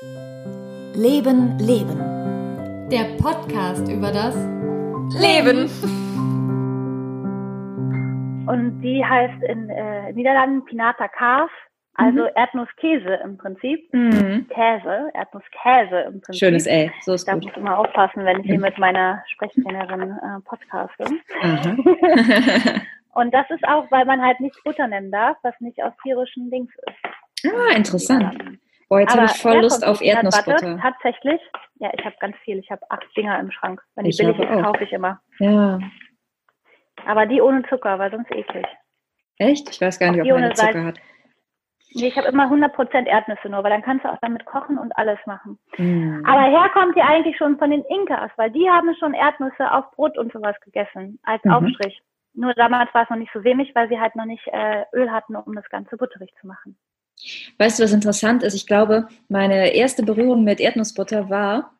Leben, Leben. Der Podcast über das Leben. Und die heißt in äh, Niederlanden Pinata Kaas, also mhm. Erdnusskäse im Prinzip. Mhm. Käse, Erdnusskäse im Prinzip. Schönes Ey, so ist da gut. muss ich immer aufpassen, wenn ich hier mit meiner Sprechtrainerin äh, podcaste. Und das ist auch, weil man halt nicht Butter nennen darf, was nicht aus tierischen Dings ist. Ah, interessant. Boah, jetzt habe ich voll Lust auf Erdnussbutter. Tatsächlich, ja, ich habe ganz viel. Ich habe acht Dinger im Schrank. Wenn die ich billig ist, kaufe ich immer. Ja. Aber die ohne Zucker, weil sonst eklig. Echt? Ich weiß gar nicht, ob meine Zucker Salz. hat. Nee, ich habe immer 100% Erdnüsse nur, weil dann kannst du auch damit kochen und alles machen. Mm. Aber herkommt die eigentlich schon von den Inkas, weil die haben schon Erdnüsse auf Brot und sowas gegessen, als mhm. Aufstrich. Nur damals war es noch nicht so sämig, weil sie halt noch nicht äh, Öl hatten, um das Ganze butterig zu machen. Weißt du, was interessant ist? Ich glaube, meine erste Berührung mit Erdnussbutter war,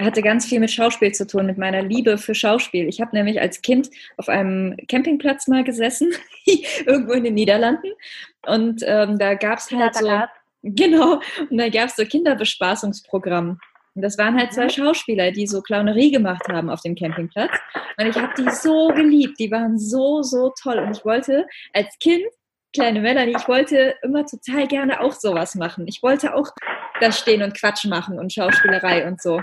hatte ganz viel mit Schauspiel zu tun, mit meiner Liebe für Schauspiel. Ich habe nämlich als Kind auf einem Campingplatz mal gesessen, irgendwo in den Niederlanden. Und ähm, da gab es halt so. Genau, und da gab es so Kinderbespaßungsprogramm. Und das waren halt zwei mhm. Schauspieler, die so Clownerie gemacht haben auf dem Campingplatz. Und ich habe die so geliebt. Die waren so, so toll. Und ich wollte als Kind, kleine Melanie, ich wollte immer total gerne auch sowas machen. Ich wollte auch da stehen und Quatsch machen und Schauspielerei und so.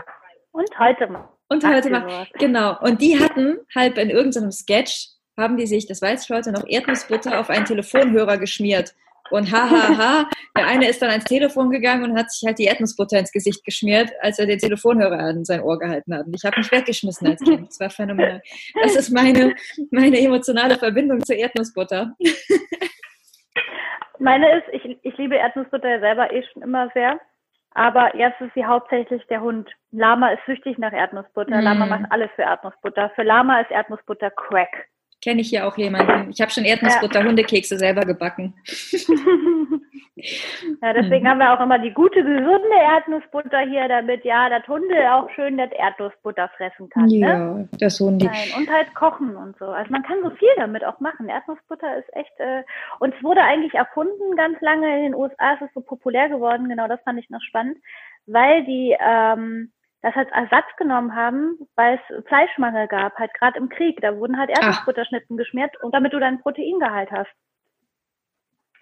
Und heute mal. Und heute mal. Genau. Und die hatten halt in irgendeinem Sketch, haben die sich, das weiß ich heute noch, Erdnussbutter auf einen Telefonhörer geschmiert. Und hahaha, ha, ha, der eine ist dann ans Telefon gegangen und hat sich halt die Erdnussbutter ins Gesicht geschmiert, als er den Telefonhörer an sein Ohr gehalten hat. Und ich habe mich weggeschmissen als Kind. Das war phänomenal. Das ist meine, meine emotionale Verbindung zur Erdnussbutter. Meine ist, ich, ich liebe Erdnussbutter ja selber eh schon immer sehr. Aber jetzt ist sie hauptsächlich der Hund. Lama ist süchtig nach Erdnussbutter. Mm. Lama macht alles für Erdnussbutter. Für Lama ist Erdnussbutter Crack. Kenne ich hier auch jemanden. Ich habe schon Erdnussbutter, ja. Hundekekse selber gebacken. ja, deswegen mhm. haben wir auch immer die gute, gesunde Erdnussbutter hier, damit ja das Hunde auch schön das Erdnussbutter fressen kann. Ne? Ja, ne? das Hundi. Nein, und halt kochen und so. Also man kann so viel damit auch machen. Erdnussbutter ist echt, äh, und es wurde eigentlich erfunden ganz lange in den USA, ist es so populär geworden, genau das fand ich noch spannend, weil die ähm, das als Ersatz genommen haben, weil es Fleischmangel gab, halt gerade im Krieg. Da wurden halt Erdnussbutterschnitten geschmiert und damit du deinen Proteingehalt hast.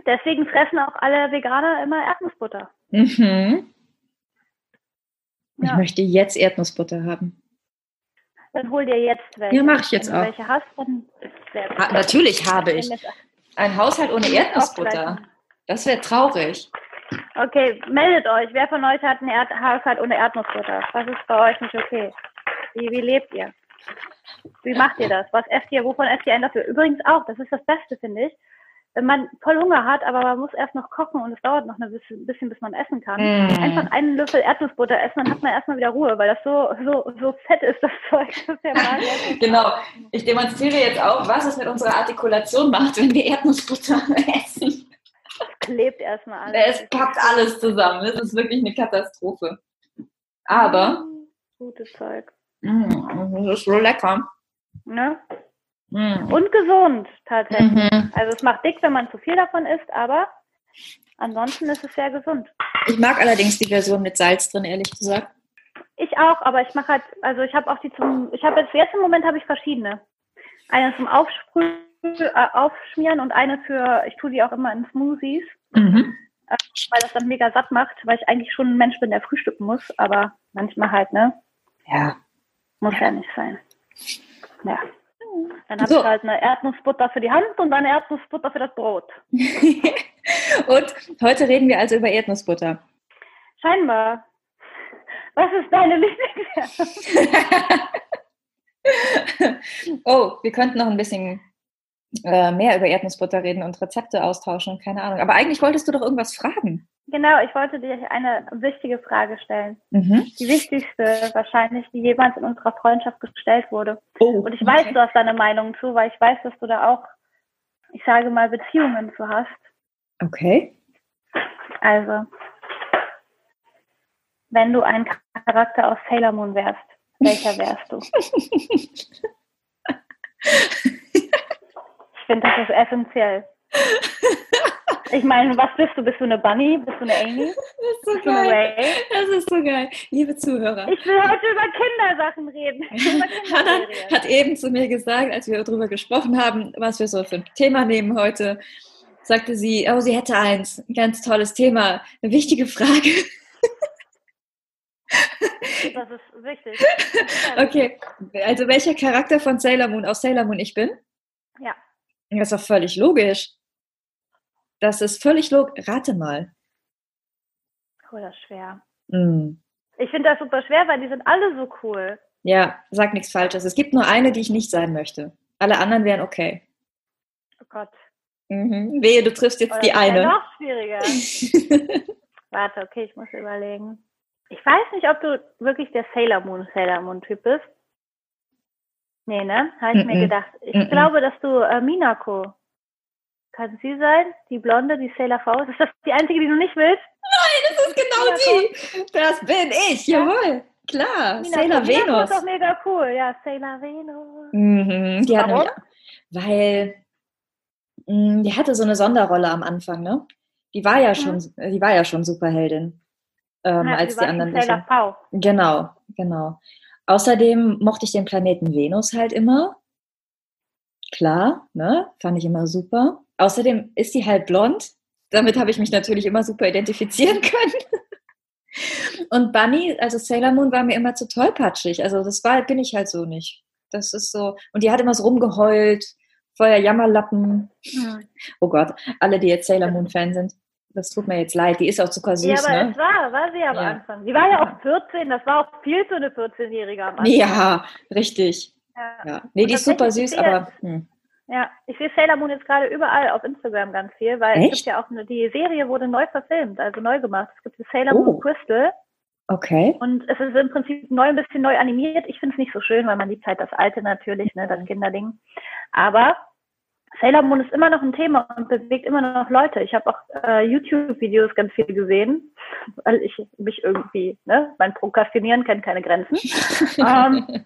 Deswegen fressen auch alle Veganer immer Erdnussbutter. Mhm. Ich ja. möchte jetzt Erdnussbutter haben. Dann hol dir jetzt welche. Ja, mache ich jetzt Wenn auch. welche hast, dann ha, Natürlich habe ich. Ein Haushalt ohne Erdnussbutter. Das wäre traurig. Okay, meldet euch. Wer von euch hat einen Erd Haushalt ohne Erdnussbutter? Das ist bei euch nicht okay. Wie, wie lebt ihr? Wie macht ihr das? Was esst ihr? Wovon esst ihr ein dafür? Übrigens auch, das ist das Beste, finde ich. Wenn man voll Hunger hat, aber man muss erst noch kochen und es dauert noch ein bisschen, bisschen bis man essen kann. Mm. Einfach einen Löffel Erdnussbutter essen, dann hat man erstmal wieder Ruhe, weil das so, so, so fett ist, das Zeug. Das genau. Ich demonstriere jetzt auch, was es mit unserer Artikulation macht, wenn wir Erdnussbutter essen klebt erstmal alles. Es packt alles zusammen. Es ist wirklich eine Katastrophe. Aber. Mm, gutes Zeug. Mm, das ist so lecker. Ne? Mm. Und gesund, tatsächlich. Mhm. Also, es macht dick, wenn man zu viel davon isst, aber ansonsten ist es sehr gesund. Ich mag allerdings die Version mit Salz drin, ehrlich gesagt. Ich auch, aber ich mache halt, also ich habe auch die zum, ich habe jetzt, jetzt im Moment habe ich verschiedene. Eine zum Aufsprühen aufschmieren und eine für, ich tue die auch immer in Smoothies, mhm. Äh, weil das dann mega satt macht, weil ich eigentlich schon ein Mensch bin, der frühstücken muss, aber manchmal halt, ne? Ja. Muss ja, ja nicht sein. Ja. Dann habe so. ich halt eine Erdnussbutter für die Hand und eine Erdnussbutter für das Brot. und heute reden wir also über Erdnussbutter. Scheinbar. Was ist deine Lieblingserdnussbutter? oh, wir könnten noch ein bisschen äh, mehr über Erdnussbutter reden und Rezepte austauschen keine Ahnung. Aber eigentlich wolltest du doch irgendwas fragen. Genau, ich wollte dir eine wichtige Frage stellen. Mhm. Die wichtigste wahrscheinlich, die jemals in unserer Freundschaft gestellt wurde. Oh, und ich okay. weiß, du hast deine Meinung zu, weil ich weiß, dass du da auch, ich sage mal, Beziehungen zu hast. Okay. Also, wenn du ein Charakter aus Sailor Moon wärst, welcher wärst du? Ich finde, das ist essentiell. Ich meine, was bist du? Bist du eine Bunny? Bist du eine Amy? Das ist so Bist geil. Das ist so geil. Liebe Zuhörer. Ich will heute über Kindersachen reden. Über Hannah hat eben zu mir gesagt, als wir darüber gesprochen haben, was wir so für ein Thema nehmen heute, sagte sie, oh, sie hätte eins, ein ganz tolles Thema, eine wichtige Frage. Das ist wichtig. Okay, also welcher Charakter von Sailor Moon aus Sailor Moon ich bin? Ja. Das ist doch völlig logisch. Das ist völlig logisch. Rate mal. Das ist schwer. Hm. Ich finde das super schwer, weil die sind alle so cool. Ja, sag nichts Falsches. Es gibt nur eine, die ich nicht sein möchte. Alle anderen wären okay. Oh Gott. Mhm. Wehe, du triffst jetzt Oh, die das ist ja eine. noch schwieriger. Warte, okay, ich muss überlegen. Ich weiß nicht, ob du wirklich der Sailor Moon Sailor Moon Typ bist. Nee, ne? Habe ich mir Mhm. gedacht. Ich Mhm. glaube, dass du äh, Minako. Kann sie sein? Die Blonde, die Sailor V? Ist das die einzige, die du nicht willst? das ist genau sie. Das bin ich. Jawohl. Klar. Minako. Sailor Minako Venus. ist doch mega cool. Ja, Sailor Venus. Mhm. Die hat Warum? nämlich, weil mh, die hatte so eine Sonderrolle am Anfang, ne? Die war ja schon, die war ja schon Superheldin. Ähm, Ja, als die war anderen Sailor. V. Genau, genau. Außerdem mochte ich den Planeten Venus halt immer. Klar, ne? Fand ich immer super. Außerdem ist die halt blond. Damit habe ich mich natürlich immer super identifizieren können. Und Bunny, also Sailor Moon, war mir immer zu tollpatschig. Also das war, bin ich halt so nicht. Das ist so. Und die hat immer so rumgeheult, voller Jammerlappen. Hm. Oh Gott, alle, die jetzt Sailor Moon Fan sind, das tut mir jetzt leid. Die ist auch zuckersüß, Ja, aber ne? es war, war sie am Ja. Anfang. Sie war ja auch 14, das war auch viel für eine 14-Jährige am Anfang. Ja, richtig. Ja. Ja. Nee, die ist super süß, aber. Hm. Ja, ich sehe Sailor Moon jetzt gerade überall auf Instagram ganz viel, weil es Echt? gibt ja auch eine, die Serie wurde neu verfilmt, also neu gemacht. Es gibt die Sailor Oh. Moon Crystal Okay. und es ist im Prinzip neu, ein bisschen neu animiert. Ich finde es nicht so schön, weil man liebt halt das Alte natürlich, ne, das Kinderding. Aber Sailor Moon ist immer noch ein Thema und bewegt immer noch Leute. Ich habe auch äh, YouTube-Videos ganz viel gesehen, weil ich mich irgendwie, ne, mein Prokrastinieren kennt keine Grenzen. ähm,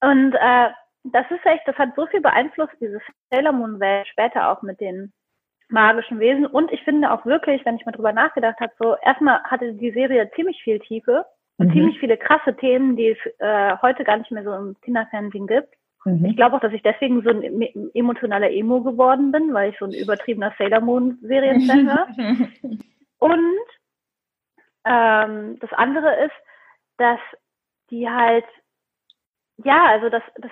und äh, das ist echt, das hat so viel beeinflusst, diese Sailor Moon Welt, später auch mit den magischen Wesen. Und ich finde auch wirklich, wenn ich mal drüber nachgedacht habe, so erstmal hatte die Serie ziemlich viel Tiefe und Mhm. ziemlich viele krasse Themen, die es äh, heute gar nicht mehr so im Kinderfernsehen gibt. Ich Mhm. glaube auch, dass ich deswegen so ein em- emotionaler Emo geworden bin, weil ich so ein übertriebener Sailor Moon Serienfan war. Und ähm, das andere ist, dass die halt, ja, also dass, dass,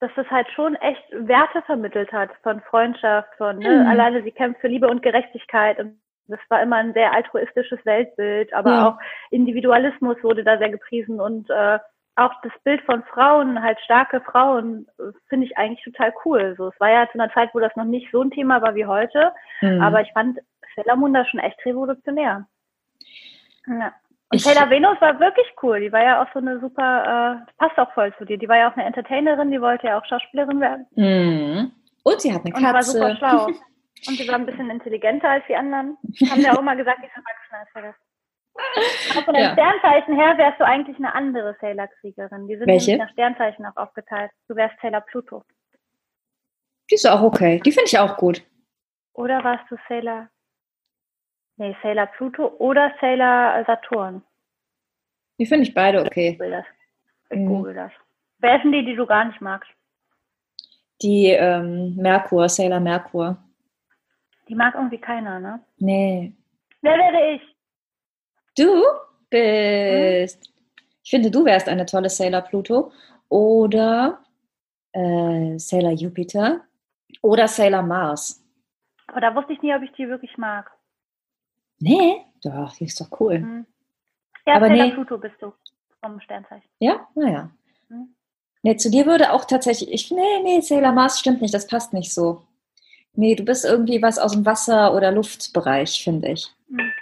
dass das halt schon echt Werte vermittelt hat von Freundschaft, von ne, Mhm. alleine sie kämpft für Liebe und Gerechtigkeit und das war immer ein sehr altruistisches Weltbild, aber Ja. auch Individualismus wurde da sehr gepriesen und äh, auch das Bild von Frauen, halt starke Frauen, finde ich eigentlich total cool. So, es war ja zu einer Zeit, wo das noch nicht so ein Thema war wie heute, Mhm. aber ich fand Sailor Moon da schon echt revolutionär. Ja. Und Ich- Sailor Venus war wirklich cool. Die war ja auch so eine super, äh, passt auch voll zu dir. Die war ja auch eine Entertainerin, die wollte ja auch Schauspielerin werden. Mhm. Und sie hat eine Und war super Katze. schlau. Und sie war ein bisschen intelligenter als die anderen. Haben ja auch immer gesagt, die ist erwachsener als wir Aber von den Ja. Sternzeichen her wärst du eigentlich eine andere Sailor-Kriegerin. Die sind Welche? nämlich nach Sternzeichen auch aufgeteilt. Du wärst Sailor Pluto. Die ist auch okay. Die finde ich auch gut. Oder warst du Sailor? Nee, Sailor Pluto oder Sailor Saturn. Die finde ich beide okay. google das. Ich Mhm. google das. Wer sind die, die du gar nicht magst? Die ähm, Merkur, Sailor Merkur. Die mag irgendwie keiner, ne? Nee. Wer wäre ich? Du bist. Ich finde, du wärst eine tolle Sailor Pluto. Oder äh, Sailor Jupiter. Oder Sailor Mars. Aber da wusste ich nie, ob ich die wirklich mag. Nee? Doch, die ist doch cool. Hm. Ja, Aber Sailor nee. Pluto bist du. Vom Sternzeichen. Ja? Naja. Hm. Nee, zu dir würde auch tatsächlich, ich, nee, nee, Sailor Mars stimmt nicht, das passt nicht so. Nee, du bist irgendwie was aus dem Wasser- oder Luftbereich, finde ich. Hm.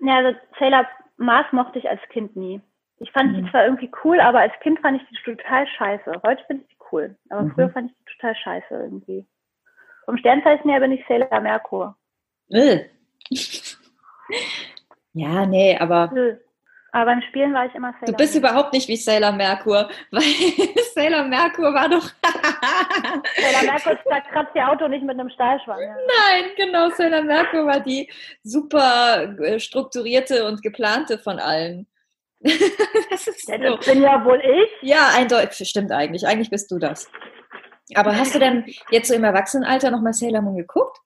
Ja, also Sailor Mars mochte ich als Kind nie. Ich fand Mhm. die zwar irgendwie cool, aber als Kind fand ich die total scheiße. Heute finde ich die cool. Aber Mhm. früher fand ich die total scheiße irgendwie. Vom Sternzeichen her bin ich Sailor Merkur. Äh. Ja, nee, aber Nö. Aber beim Spielen war ich immer Sailor Du bist Moon. überhaupt nicht wie Sailor Merkur, weil Sailor Merkur war doch. Sailor Merkur kratzt ihr Auto nicht mit einem Stahlschwamm. Ja. Nein, genau. Sailor Merkur war die super äh, strukturierte und geplante von allen. das, ist ja, das so. bin ja wohl ich. Ja, eindeutig. Stimmt eigentlich. Eigentlich bist du das. Aber hast du denn jetzt so im Erwachsenenalter nochmal Sailor Moon geguckt?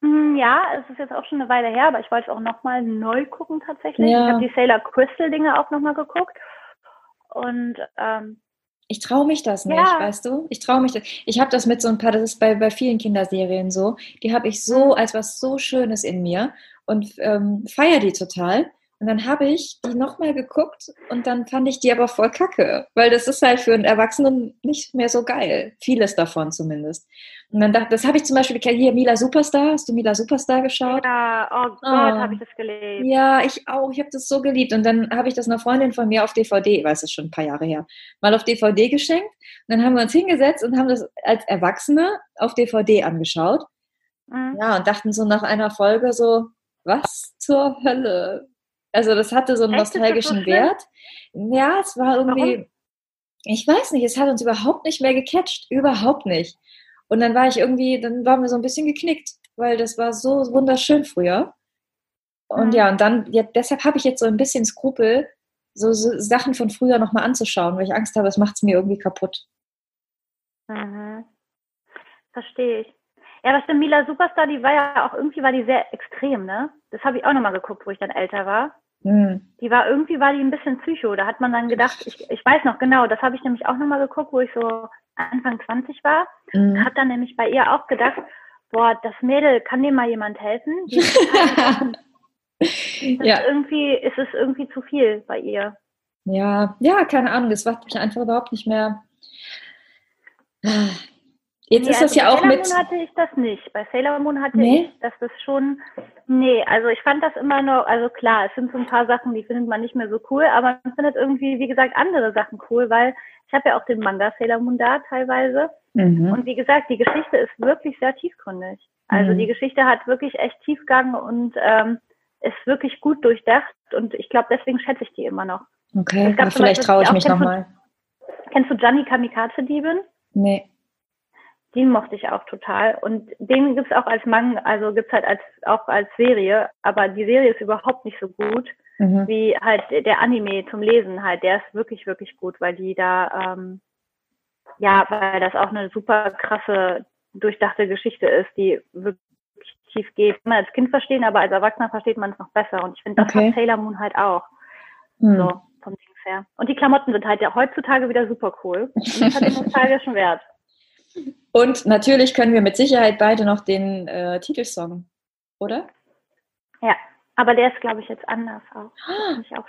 Hm, ja, es ist jetzt auch schon eine Weile her, aber ich wollte es auch nochmal neu gucken tatsächlich. Ja. Ich habe die Sailor Crystal Dinge auch nochmal geguckt. Und ähm, ich traue mich das nicht, ja. weißt du? Ich traue mich das. Ich habe das mit so ein paar, das ist bei, bei vielen Kinderserien so, die habe ich so mhm. als was so Schönes in mir und ähm, feiere die total. Und dann habe ich die nochmal geguckt und dann fand ich die aber voll kacke, weil das ist halt für einen Erwachsenen nicht mehr so geil. Vieles davon zumindest. Und dann dachte, das habe ich zum Beispiel hier Mila Superstar. Hast du Mila Superstar geschaut? Ja, oh Gott, oh. habe ich das geliebt. Ja, ich auch. Ich habe das so geliebt. Und dann habe ich das einer Freundin von mir auf DVD, ich weiß es schon ein paar Jahre her, mal auf DVD geschenkt. Und dann haben wir uns hingesetzt und haben das als Erwachsene auf DVD angeschaut. Mhm. Ja, und dachten so nach einer Folge so, was zur Hölle? Also das hatte so einen Echt, nostalgischen so Wert. Ja, es war irgendwie, Warum? ich weiß nicht, es hat uns überhaupt nicht mehr gecatcht, überhaupt nicht. Und dann war ich irgendwie, dann waren wir so ein bisschen geknickt, weil das war so wunderschön früher. Und mhm. ja, und dann, ja, deshalb habe ich jetzt so ein bisschen Skrupel, so, so Sachen von früher nochmal anzuschauen, weil ich Angst habe, es macht es mir irgendwie kaputt. Mhm. Verstehe ich. Ja, das stimmt, Mila Superstar, die war ja auch irgendwie war die sehr extrem, ne? Das habe ich auch nochmal geguckt, wo ich dann älter war. Mhm. Die war irgendwie war die ein bisschen psycho. Da hat man dann gedacht, ich, ich weiß noch genau, das habe ich nämlich auch nochmal geguckt, wo ich so Anfang 20 war. Mhm. Hat dann nämlich bei ihr auch gedacht, boah, das Mädel, kann dem mal jemand helfen? ja. irgendwie ist es irgendwie zu viel bei ihr. Ja, ja, keine Ahnung, das macht mich einfach überhaupt nicht mehr. Jetzt nee, ist das also ja auch Sailor mit. Moon hatte ich das nicht. Bei Sailor Moon hatte nee? ich, dass das schon. Nee, also ich fand das immer nur, also klar, es sind so ein paar Sachen, die findet man nicht mehr so cool, aber man findet irgendwie, wie gesagt, andere Sachen cool, weil ich habe ja auch den Manga Sailor Moon da teilweise. Mhm. Und wie gesagt, die Geschichte ist wirklich sehr tiefgründig. Also mhm. die Geschichte hat wirklich echt Tiefgang und ähm, ist wirklich gut durchdacht und ich glaube, deswegen schätze ich die immer noch. Okay, vielleicht traue ich mich nochmal. Kennst du Gianni Kamikaze Diebin? Nee den mochte ich auch total. Und den gibt's auch als Manga, also gibt's halt als, auch als Serie, aber die Serie ist überhaupt nicht so gut mhm. wie halt der Anime zum Lesen halt. Der ist wirklich, wirklich gut, weil die da, ähm, ja, weil das auch eine super krasse, durchdachte Geschichte ist, die wirklich tief geht. Kann man als Kind verstehen, aber als Erwachsener versteht man es noch besser. Und ich finde, das okay. hat Sailor Moon halt auch. Mhm. So, vom Ding her. Und die Klamotten sind halt ja heutzutage wieder super cool. Und das hat den nostalgischen Wert. Und natürlich können wir mit Sicherheit beide noch den äh, Titelsong, oder? Ja, aber der ist, glaube ich, jetzt anders auch. auch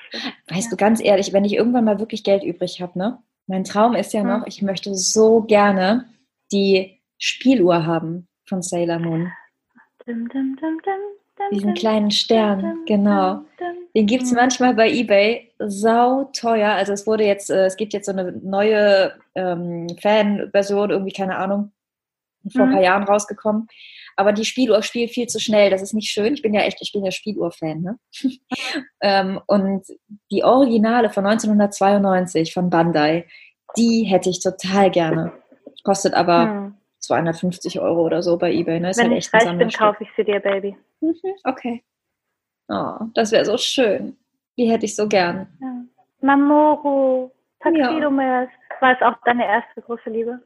weißt ja. du, ganz ehrlich, wenn ich irgendwann mal wirklich Geld übrig habe, ne? Mein Traum ist ja hm. noch, ich möchte so gerne die Spieluhr haben von Sailor Moon. Dum, dum, dum, diesen kleinen Stern, genau. Den gibt es manchmal bei eBay sau teuer. Also es wurde jetzt, äh, es gibt jetzt so eine neue ähm, Fan-Version, irgendwie, keine Ahnung, vor ein paar mhm. Jahren rausgekommen. Aber die Spieluhr spielt viel zu schnell. Das ist nicht schön. Ich bin ja echt, ich bin ja Spieluhr-Fan. Ne? ähm, und die Originale von 1992 von Bandai, die hätte ich total gerne. Kostet aber hm. 250 Euro oder so bei eBay. Ne? Ist Wenn halt ich reich bin, kaufe ich sie dir, Baby. Mhm, okay. Oh, das wäre so schön. Die hätte ich so gern. Ja. Mamoru, Taxido ja. War es auch deine erste große Liebe?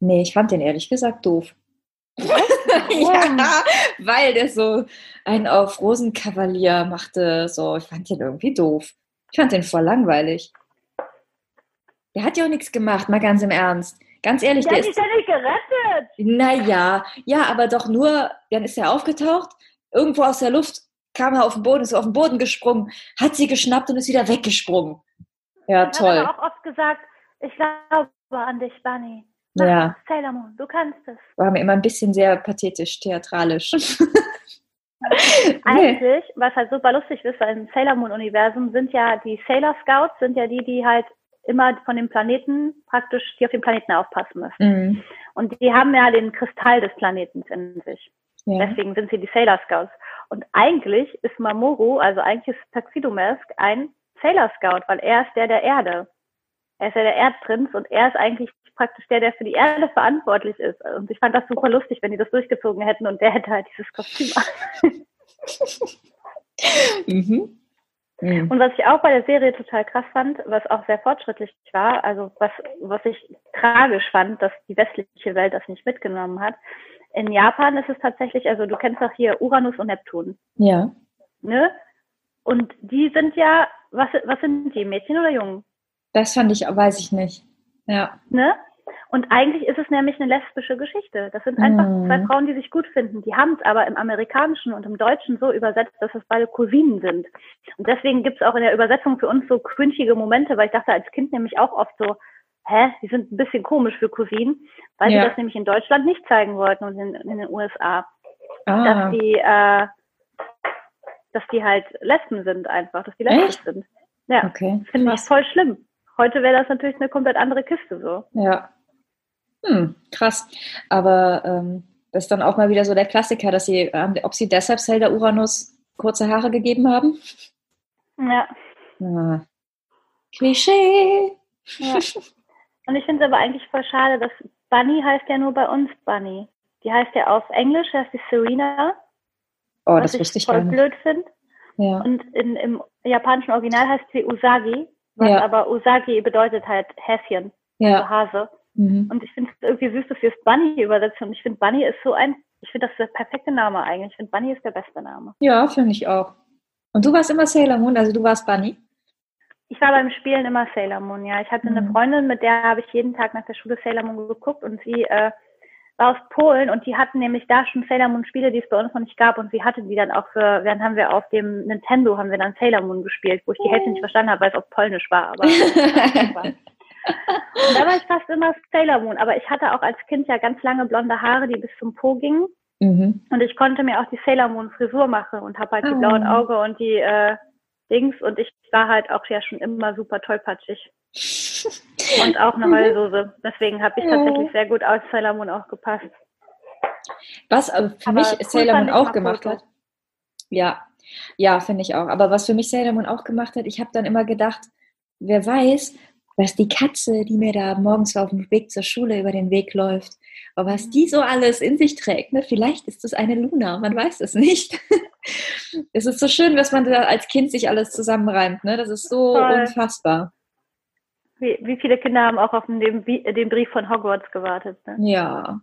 Nee, ich fand den ehrlich gesagt doof. ja, weil der so einen auf Rosenkavalier machte. So, ich fand den irgendwie doof. Ich fand den voll langweilig. Der hat ja auch nichts gemacht, mal ganz im Ernst. Ganz ehrlich, der, der ist. Der nicht gerettet. Naja, ja, aber doch nur, dann ist er aufgetaucht, irgendwo aus der Luft kam er auf den Boden, ist auf den Boden gesprungen, hat sie geschnappt und ist wieder weggesprungen. Ja, Dann toll. Hat er auch oft gesagt, ich glaube an dich, Bunny. Mach ja. Sailor Moon, du kannst es. War mir immer ein bisschen sehr pathetisch, theatralisch. Eigentlich, was halt super lustig ist, weil im Sailor Moon Universum sind ja die Sailor Scouts, sind ja die, die halt immer von dem Planeten praktisch, die auf den Planeten aufpassen müssen. Mhm. Und die haben ja den Kristall des Planeten in sich. Ja. Deswegen sind sie die Sailor Scouts. Und eigentlich ist Mamoru, also eigentlich ist Tuxedo Mask ein Sailor Scout, weil er ist der der Erde. Er ist ja der Erdprinz und er ist eigentlich praktisch der, der für die Erde verantwortlich ist. Und ich fand das super lustig, wenn die das durchgezogen hätten und der hätte halt dieses Kostüm mhm. Mhm. Und was ich auch bei der Serie total krass fand, was auch sehr fortschrittlich war, also was, was ich tragisch fand, dass die westliche Welt das nicht mitgenommen hat. In Japan ist es tatsächlich, also du kennst doch hier Uranus und Neptun. Ja. Ne? Und die sind ja, was, was sind die, Mädchen oder Jungen? Das fand ich, weiß ich nicht. Ja. Ne? Und eigentlich ist es nämlich eine lesbische Geschichte. Das sind einfach mm. zwei Frauen, die sich gut finden. Die haben es aber im Amerikanischen und im Deutschen so übersetzt, dass es beide Cousinen sind. Und deswegen gibt es auch in der Übersetzung für uns so cringige Momente, weil ich dachte als Kind nämlich auch oft so, hä, die sind ein bisschen komisch für Cousinen, weil ja. sie das nämlich in Deutschland nicht zeigen wollten und in, in den USA. Ah. Dass die, äh, dass die halt Lesben sind einfach, dass die lesbisch sind. Ja, okay. finde ich voll schlimm. Heute wäre das natürlich eine komplett andere Kiste so. Ja, hm, krass. Aber ähm, das ist dann auch mal wieder so der Klassiker, dass sie, ähm, ob sie deshalb Zelda Uranus kurze Haare gegeben haben? Ja. Ah. Klischee. Ja. Und ich finde es aber eigentlich voll schade, dass Bunny heißt ja nur bei uns Bunny. Die heißt ja auf Englisch, heißt die Serena. Oh, das wusste ich voll blöd finde. Ja. Und in, im japanischen Original heißt sie Usagi, was ja. aber Usagi bedeutet halt Häschen, ja. also Hase. Mhm. Und ich finde es irgendwie süß, dass wir es Bunny übersetzen. Und ich finde, Bunny ist so ein, ich finde, das ist der perfekte Name eigentlich. Ich finde, Bunny ist der beste Name. Ja, finde ich auch. Und du warst immer Sailor Moon, also du warst Bunny? Ich war beim Spielen immer Sailor Moon, ja. Ich hatte mhm. eine Freundin, mit der habe ich jeden Tag nach der Schule Sailor Moon geguckt und sie äh, war aus Polen und die hatten nämlich da schon Sailor Moon Spiele, die es bei uns noch nicht gab und sie hatte die dann auch für, dann haben wir auf dem Nintendo haben wir dann Sailor Moon gespielt, wo ich die Hälfte nicht verstanden habe, weil es auf Polnisch war, aber Und da war ich fast immer Sailor Moon. Aber ich hatte auch als Kind ja ganz lange blonde Haare, die bis zum Po gingen. Mhm. Und ich konnte mir auch die Sailor Moon Frisur machen und habe halt oh. die blauen Auge und die äh, Dings. Und ich war halt auch ja schon immer super tollpatschig. und auch eine. Heulsoße. Deswegen habe ich tatsächlich sehr gut aus Sailor Moon auch gepasst. Was für Aber mich cool Sailor Moon auch gemacht hat. Ja, ja, finde ich auch. Aber was für mich Sailor Moon auch gemacht hat, ich habe dann immer gedacht, wer weiß, was die Katze, die mir da morgens auf dem Weg zur Schule über den Weg läuft, aber was die so alles in sich trägt. Ne? Vielleicht ist es eine Luna, man weiß es nicht. es ist so schön, was man da als Kind sich alles zusammenreimt. Ne? Das ist so Toll. unfassbar. Wie, wie, viele Kinder haben auch auf den, den Brief von Hogwarts gewartet? Ne? Ja.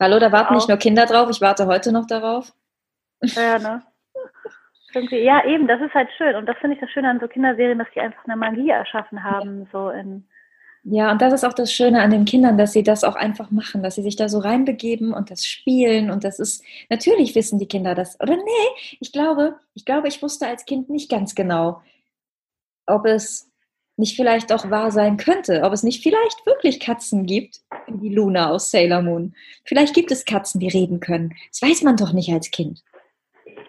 Hallo, da warten auch. nicht nur Kinder drauf, ich warte heute noch darauf. Ja, ne? Irgendwie, ja, eben, das ist halt schön. Und das finde ich das Schöne an so Kinderserien, dass die einfach eine Magie erschaffen haben, so in. Ja, und das ist auch das Schöne an den Kindern, dass sie das auch einfach machen, dass sie sich da so reinbegeben und das spielen. Und das ist, natürlich wissen die Kinder das. Oder nee, ich glaube, ich glaube, ich wusste als Kind nicht ganz genau, ob es nicht vielleicht auch wahr sein könnte, ob es nicht vielleicht wirklich Katzen gibt, wie Luna aus Sailor Moon. Vielleicht gibt es Katzen, die reden können. Das weiß man doch nicht als Kind.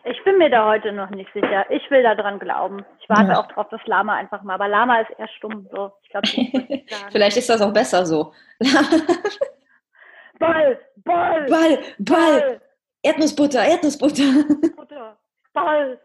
Ich bin mir da heute noch nicht sicher. Ich will da dran glauben. Ich warte ja. auch drauf, dass Lama einfach mal. Aber Lama ist eher stumm. So. Ich glaub, Vielleicht ist das auch besser so. Ball, Ball, Ball, Ball. Erdnussbutter, Erdnussbutter. Butter, Ball.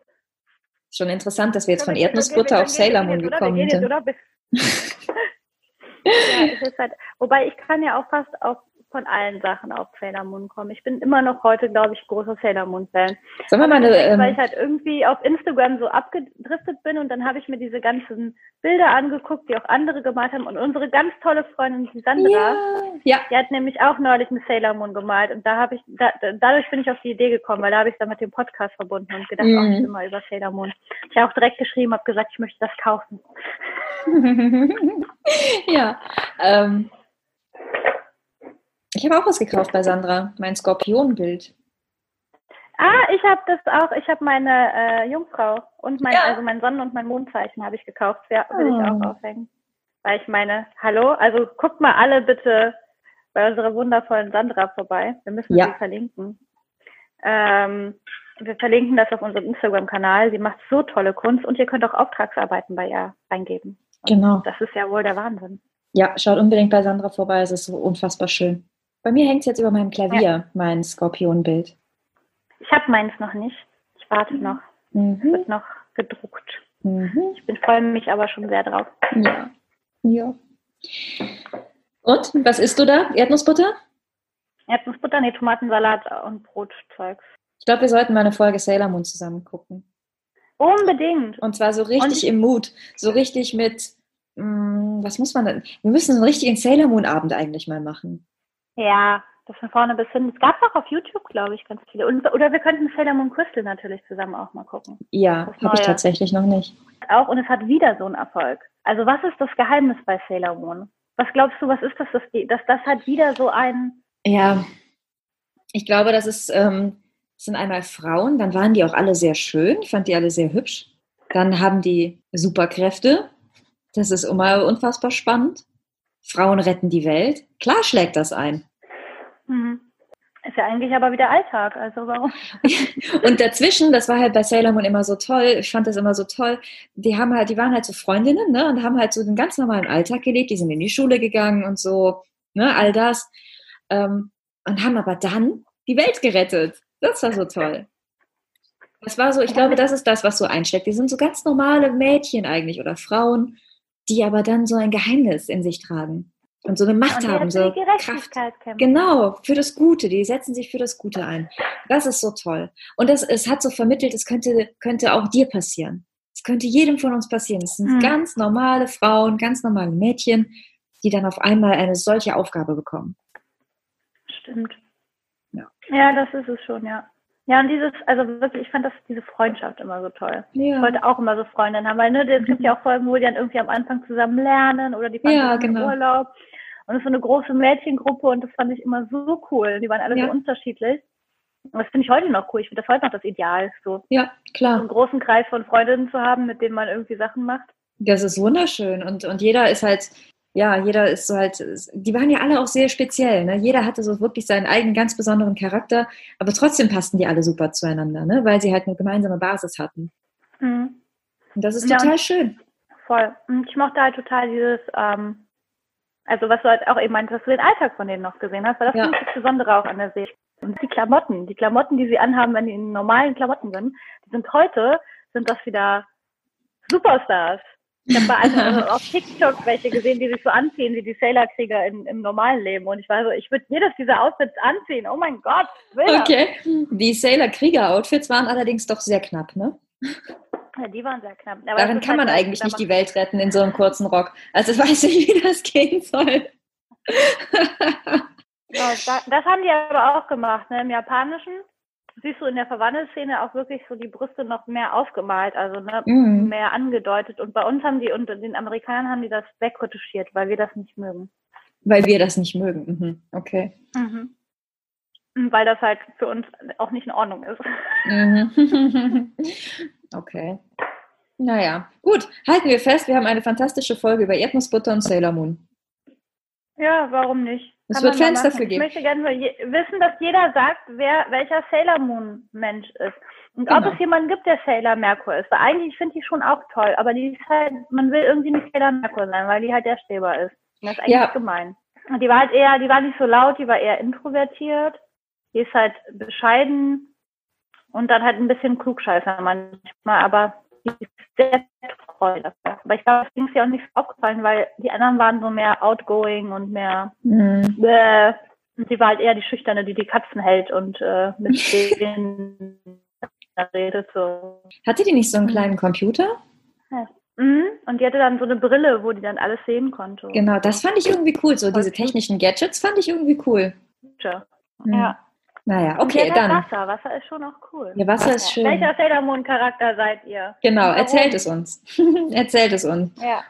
Schon interessant, dass wir jetzt von Erdnussbutter auf Sailor Moon gekommen sind. halt, wobei ich kann ja auch fast auf von allen Sachen auf Sailor Moon kommen. Ich bin immer noch heute, glaube ich, großer Sailor Moon Fan. Wir mal eine, ähm, weil ich halt irgendwie auf Instagram so abgedriftet bin und dann habe ich mir diese ganzen Bilder angeguckt, die auch andere gemalt haben und unsere ganz tolle Freundin die Sandra, ja, ja. die hat nämlich auch neulich eine Sailor Moon gemalt und da habe ich da, dadurch bin ich auf die Idee gekommen, weil da habe ich dann mit dem Podcast verbunden und gedacht, mhm. auch ich immer über Sailor Moon. Ich habe auch direkt geschrieben, habe gesagt, ich möchte das kaufen. ja. Ähm ich habe auch was gekauft bei Sandra, mein Skorpionbild. Ah, ich habe das auch. Ich habe meine äh, Jungfrau und mein, ja. also mein Sonnen- und mein Mondzeichen habe ich gekauft. Ja, will oh. ich auch oh. aufhängen. Weil ich meine, hallo, also guckt mal alle bitte bei unserer wundervollen Sandra vorbei. Wir müssen ja. sie verlinken. Ähm, wir verlinken das auf unserem Instagram-Kanal. Sie macht so tolle Kunst und ihr könnt auch Auftragsarbeiten bei ihr eingeben. Und genau. Das ist ja wohl der Wahnsinn. Ja, schaut unbedingt bei Sandra vorbei. Es ist so unfassbar schön. Bei mir hängt es jetzt über meinem Klavier, ja. mein Skorpionbild. Ich habe meins noch nicht. Ich warte noch. Mhm. Es wird noch gedruckt. Mhm. Ich bin freue mich aber schon sehr drauf. Ja. Ja. Und, was isst du da? Erdnussbutter? Erdnussbutter, nee, Tomatensalat und Brotzeugs. Ich glaube, wir sollten mal eine Folge Sailor Moon zusammen gucken. Unbedingt. Und zwar so richtig Und- im Mut. So richtig mit, mh, was muss man denn? Wir müssen so einen richtigen Sailor Moon Abend eigentlich mal machen. Ja, das von vorne bis hin. Es gab auch auf YouTube, glaube ich, ganz viele. Und, oder wir könnten Sailor Moon Crystal natürlich zusammen auch mal gucken. Ja, habe ich tatsächlich noch nicht. Auch, und es hat wieder so einen Erfolg. Also was ist das Geheimnis bei Sailor Moon? Was glaubst du, was ist das, dass, dass das halt wieder so ein... Ja, ich glaube, das ist, ähm, das sind einmal Frauen, dann waren die auch alle sehr schön, ich fand die alle sehr hübsch. Dann haben die Superkräfte, das ist immer unfassbar spannend. Frauen retten die Welt, klar schlägt das ein. Hm, ist ja eigentlich aber wieder Alltag, also warum? Und dazwischen, das war halt bei Sailor Moon immer so toll, ich fand das immer so toll, die haben halt, die waren halt so Freundinnen, ne, und haben halt so den ganz normalen Alltag gelebt, die sind in die Schule gegangen und so, ne, all das, ähm, und haben aber dann die Welt gerettet. Das war so toll. Das war so, ich glaube, das ist das, was so einsteckt. Die sind so ganz normale Mädchen eigentlich oder Frauen, die aber dann so ein Geheimnis in sich tragen und so eine Macht haben, so Kraft. Gerechtigkeit kämpfen. Genau, für das Gute. Die setzen sich für das Gute ein. Das ist so toll. Und das, es hat so vermittelt, es könnte, könnte auch dir passieren. Es könnte jedem von uns passieren. Es sind Mhm. ganz normale Frauen, ganz normale Mädchen, die dann auf einmal eine solche Aufgabe bekommen. Stimmt. Ja. Ja, das ist es schon, ja. Ja, und dieses, also wirklich, ich fand das, diese Freundschaft immer so toll. Ich Ja, wollte auch immer so Freundinnen haben, weil ne, es gibt ja auch Folgen, wo die dann irgendwie am Anfang zusammen lernen oder die fahren Ja, zusammen in genau. Urlaub. Und es ist so eine große Mädchengruppe und das fand ich immer so cool. Die waren alle Ja. so unterschiedlich. Und das finde ich heute noch cool. Ich finde das heute noch das Ideal, so ja, so klar. einen großen Kreis von Freundinnen zu haben, mit denen man irgendwie Sachen macht. Das ist wunderschön. Und, und jeder ist halt, ja, jeder ist so halt, die waren ja alle auch sehr speziell. Ne? Jeder hatte so wirklich seinen eigenen ganz besonderen Charakter, aber trotzdem passten die alle super zueinander, ne? weil sie halt eine gemeinsame Basis hatten. Mhm. Und das ist Ja, total schön. Voll. Und ich mochte halt total dieses, ähm, also was du halt auch eben meintest, dass du den Alltag von denen noch gesehen hast, weil das Ja. finde ich das Besondere auch an der Serie. Und die Klamotten, die Klamotten, die sie anhaben, wenn die in normalen Klamotten sind, die sind heute, sind das wieder Superstars. Ich habe bei einem auf TikTok welche gesehen, die sich so anziehen wie die Sailor-Krieger im normalen Leben. Und ich war so, ich würde jedes dieser Outfits anziehen. Oh mein Gott, will das. Okay. Die Sailor-Krieger-Outfits waren allerdings doch sehr knapp, ne? Ja, die waren sehr knapp. Aber Darin kann man halt- eigentlich da nicht die Welt retten in so einem kurzen Rock. Also weiß ich, wie das gehen soll. Das haben die aber auch gemacht. Ne? Im Japanischen siehst du in der Verwandelszene auch wirklich so die Brüste noch mehr aufgemalt, also ne, Mhm. mehr angedeutet. Und bei uns haben die und den Amerikanern haben die das wegretuschiert, weil wir das nicht mögen. Weil wir das nicht mögen. Mhm. Okay. Mhm. Weil das halt für uns auch nicht in Ordnung ist. Mhm. okay. Naja, gut. Halten wir fest, wir haben eine fantastische Folge über Erdnussbutter und Sailor Moon. Ja, warum nicht? Es wird Fans dafür geben. Ich möchte gerne wissen, dass jeder sagt, wer welcher Sailor Moon Mensch ist. Und ob Genau. es jemanden gibt, der Sailor Merkur ist. Weil eigentlich finde ich die schon auch toll, aber die ist halt, man will irgendwie nicht Sailor Merkur sein, weil die halt der Streber ist. Und das ist eigentlich Ja. gemein. Und die war halt eher, die war nicht so laut, die war eher introvertiert. Die ist halt bescheiden und dann halt ein bisschen klugscheißer manchmal, aber die ist sehr treu dafür. Aber ich glaube, das ist ja auch nicht so aufgefallen, weil die anderen waren so mehr outgoing und mehr Mhm. Bäh. Und sie war halt eher die Schüchterne, die die Katzen hält und äh, mit denen redet. So. Hatte die nicht so einen kleinen Computer? Mhm. Und die hatte dann so eine Brille, wo die dann alles sehen konnte. Genau, das fand ich irgendwie cool. So diese technischen Gadgets fand ich irgendwie cool. Ja. Mhm. Ja. Naja, okay, halt dann. Wasser. Wasser ist schon auch cool. Ja, Wasser ist schön. Welcher Sailor Moon Charakter seid ihr? Genau, Warum? erzählt es uns. erzählt es uns. Ja.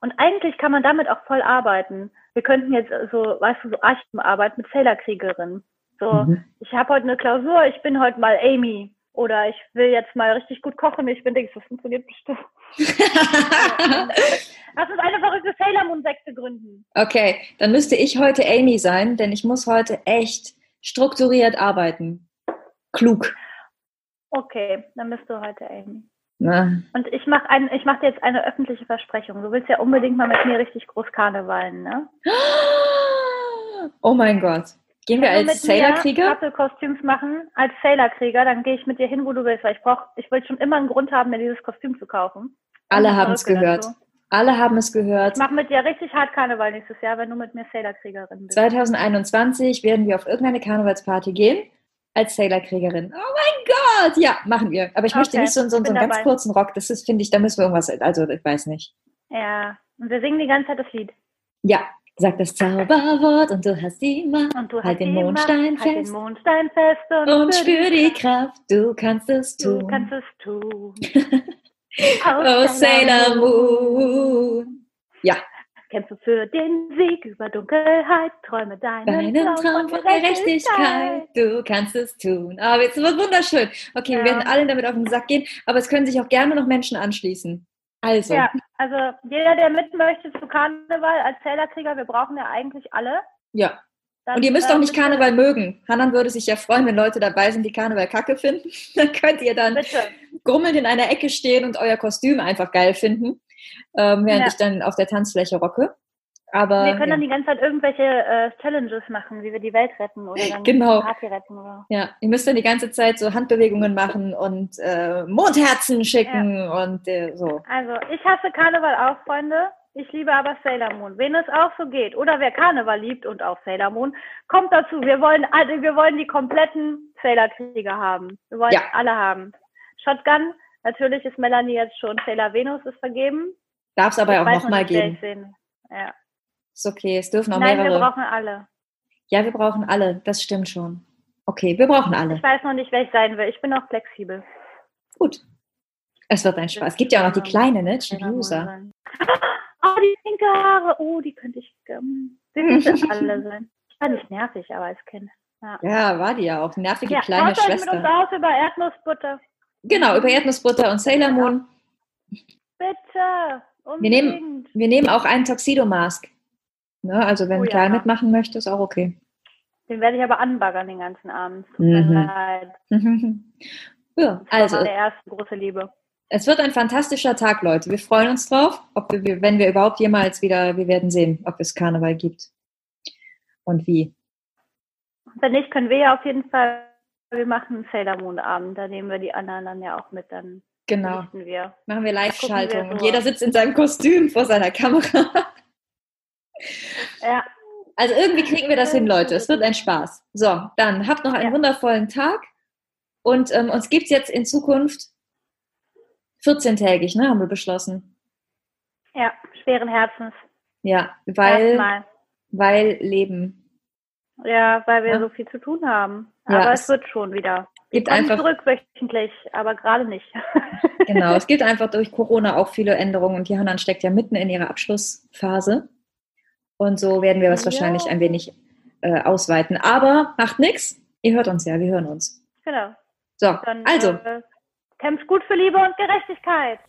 Und eigentlich kann man damit auch voll arbeiten. Wir könnten jetzt so, weißt du, so Archivenarbeit mit Sailor-Kriegerin. So, Mhm. ich habe heute eine Klausur, ich bin heute mal Amy. Oder ich will jetzt mal richtig gut kochen, ich bin Dings, das funktioniert bestimmt. Lass uns eine verrückte Sailor Moon Sekte gründen. okay, dann müsste ich heute Amy sein, denn ich muss heute echt strukturiert arbeiten. Klug. Okay, dann bist du heute Amy. Na, Und ich mache mache dir jetzt eine öffentliche Versprechung. Du willst ja unbedingt mal mit mir richtig groß Karnevalen, ne? Oh mein Gott. Gehen wir als Sailor-Krieger? Kostüms machen, als Sailor-Krieger, dann gehe ich mit dir hin, wo du willst, weil ich brauche, ich wollte schon immer einen Grund haben, mir dieses Kostüm zu kaufen. Alle haben es gehört. Dazu. Alle haben es gehört. Ich mache mit dir richtig hart Karneval nächstes Jahr, wenn du mit mir Sailor-Kriegerin bist. 2021 werden wir auf irgendeine Karnevalsparty gehen als Sailor-Kriegerin. Oh mein Gott! Ja, machen wir. Aber ich okay, möchte nicht so, so, so einen ganz kurzen Rock. Das ist, finde ich, da müssen wir irgendwas, also ich weiß nicht. Ja, und wir singen die ganze Zeit das Lied. Ja, sag das Zauberwort und du hast die Macht. Und du halt den Mondstein fest. Halt den Mondstein fest und, und spür die Kraft. Du kannst es tun. Du kannst es tun. oh, Sailor Moon. Ja. Kämpfe für den Sieg über Dunkelheit, träume deinen, deinen Traum von Gerechtigkeit. Du kannst es tun. Aber es wird wunderschön. Okay, ja. wir werden alle damit auf den Sack gehen, aber es können sich auch gerne noch Menschen anschließen. Also. Ja, also jeder, der mit möchte zu Karneval als Zählerkrieger, wir brauchen ja eigentlich alle. Ja. Dann, und ihr müsst auch nicht Karneval mögen. Hannan würde sich ja freuen, wenn Leute dabei sind, die Karneval kacke finden. dann könnt ihr dann Bitte. Grummelnd in einer Ecke stehen und euer Kostüm einfach geil finden, ähm, während ja. ich dann auf der Tanzfläche rocke. Aber, wir können ja. dann die ganze Zeit irgendwelche äh, Challenges machen, wie wir die Welt retten oder dann genau. die Party retten. Oder. Ja, ihr müsst dann die ganze Zeit so Handbewegungen machen und äh, Mondherzen schicken ja. und äh, so. Also ich hasse Karneval auch, Freunde. Ich liebe aber Sailor Moon. Wen es auch so geht oder wer Karneval liebt und auch Sailor Moon, kommt dazu. Wir wollen, also wir wollen die kompletten Sailor-Krieger haben. Wir wollen ja. alle haben. Shotgun, natürlich ist Melanie jetzt schon Sailor Venus ist vergeben. Darf es aber ich auch nochmal geben. Ja. Ist okay, es dürfen auch Nein, mehrere. wir brauchen alle. Ja, wir brauchen alle, das stimmt schon. Okay, wir brauchen alle. Ich weiß noch nicht, wer ich sein will. Ich bin auch flexibel. Gut. Es wird ein Spaß. Es gibt ja auch noch die kleine, ne? Chibiusa. Oh, die pinke Haare. Oh, die könnte ich. Ähm, die müssen alle sein. Ich war nicht nervig, aber als Kind. Ja. ja, war die ja auch. Nervige ja, kleine Schwester. Mit uns aus über Erdnussbutter. Genau, über Erdnussbutter und Sailor Moon. Bitte. Wir nehmen, wir nehmen auch einen Tuxedo-Mask. Ne? Also wenn oh, Klein ja. mitmachen möchte, ist auch okay. Den werde ich aber anbaggern den ganzen Abend. Mhm. ja, also. meine erste große Liebe. Es wird ein fantastischer Tag, Leute. Wir freuen uns drauf, ob wir, wenn wir überhaupt jemals wieder, wir werden sehen, ob es Karneval gibt. Und wie. Wenn nicht, können wir ja auf jeden Fall, wir machen einen Sailor Moon Abend, da nehmen wir die anderen dann ja auch mit, dann genau. wir. Machen wir Live-Schaltung und jeder sitzt in seinem Kostüm vor seiner Kamera. Ja. Also irgendwie kriegen wir das hin, Leute. Es wird ein Spaß. So, dann habt noch einen ja. wundervollen Tag. Und ähm, uns gibt es jetzt in Zukunft 14-tägig, ne, haben wir beschlossen. Ja, schweren Herzens. Ja, weil, weil Leben. Ja, weil wir ja. so viel zu tun haben. Aber ja, es, es wird schon wieder. Gibt einfach zurück wöchentlich, aber gerade nicht. genau, es gibt einfach durch Corona auch viele Änderungen und Johanna steckt ja mitten in ihrer Abschlussphase. Und so werden wir das ja. wahrscheinlich ein wenig äh, ausweiten. Aber macht nichts. Ihr hört uns ja, wir hören uns. Genau. So, Dann, also. Äh, kämpft gut für Liebe und Gerechtigkeit.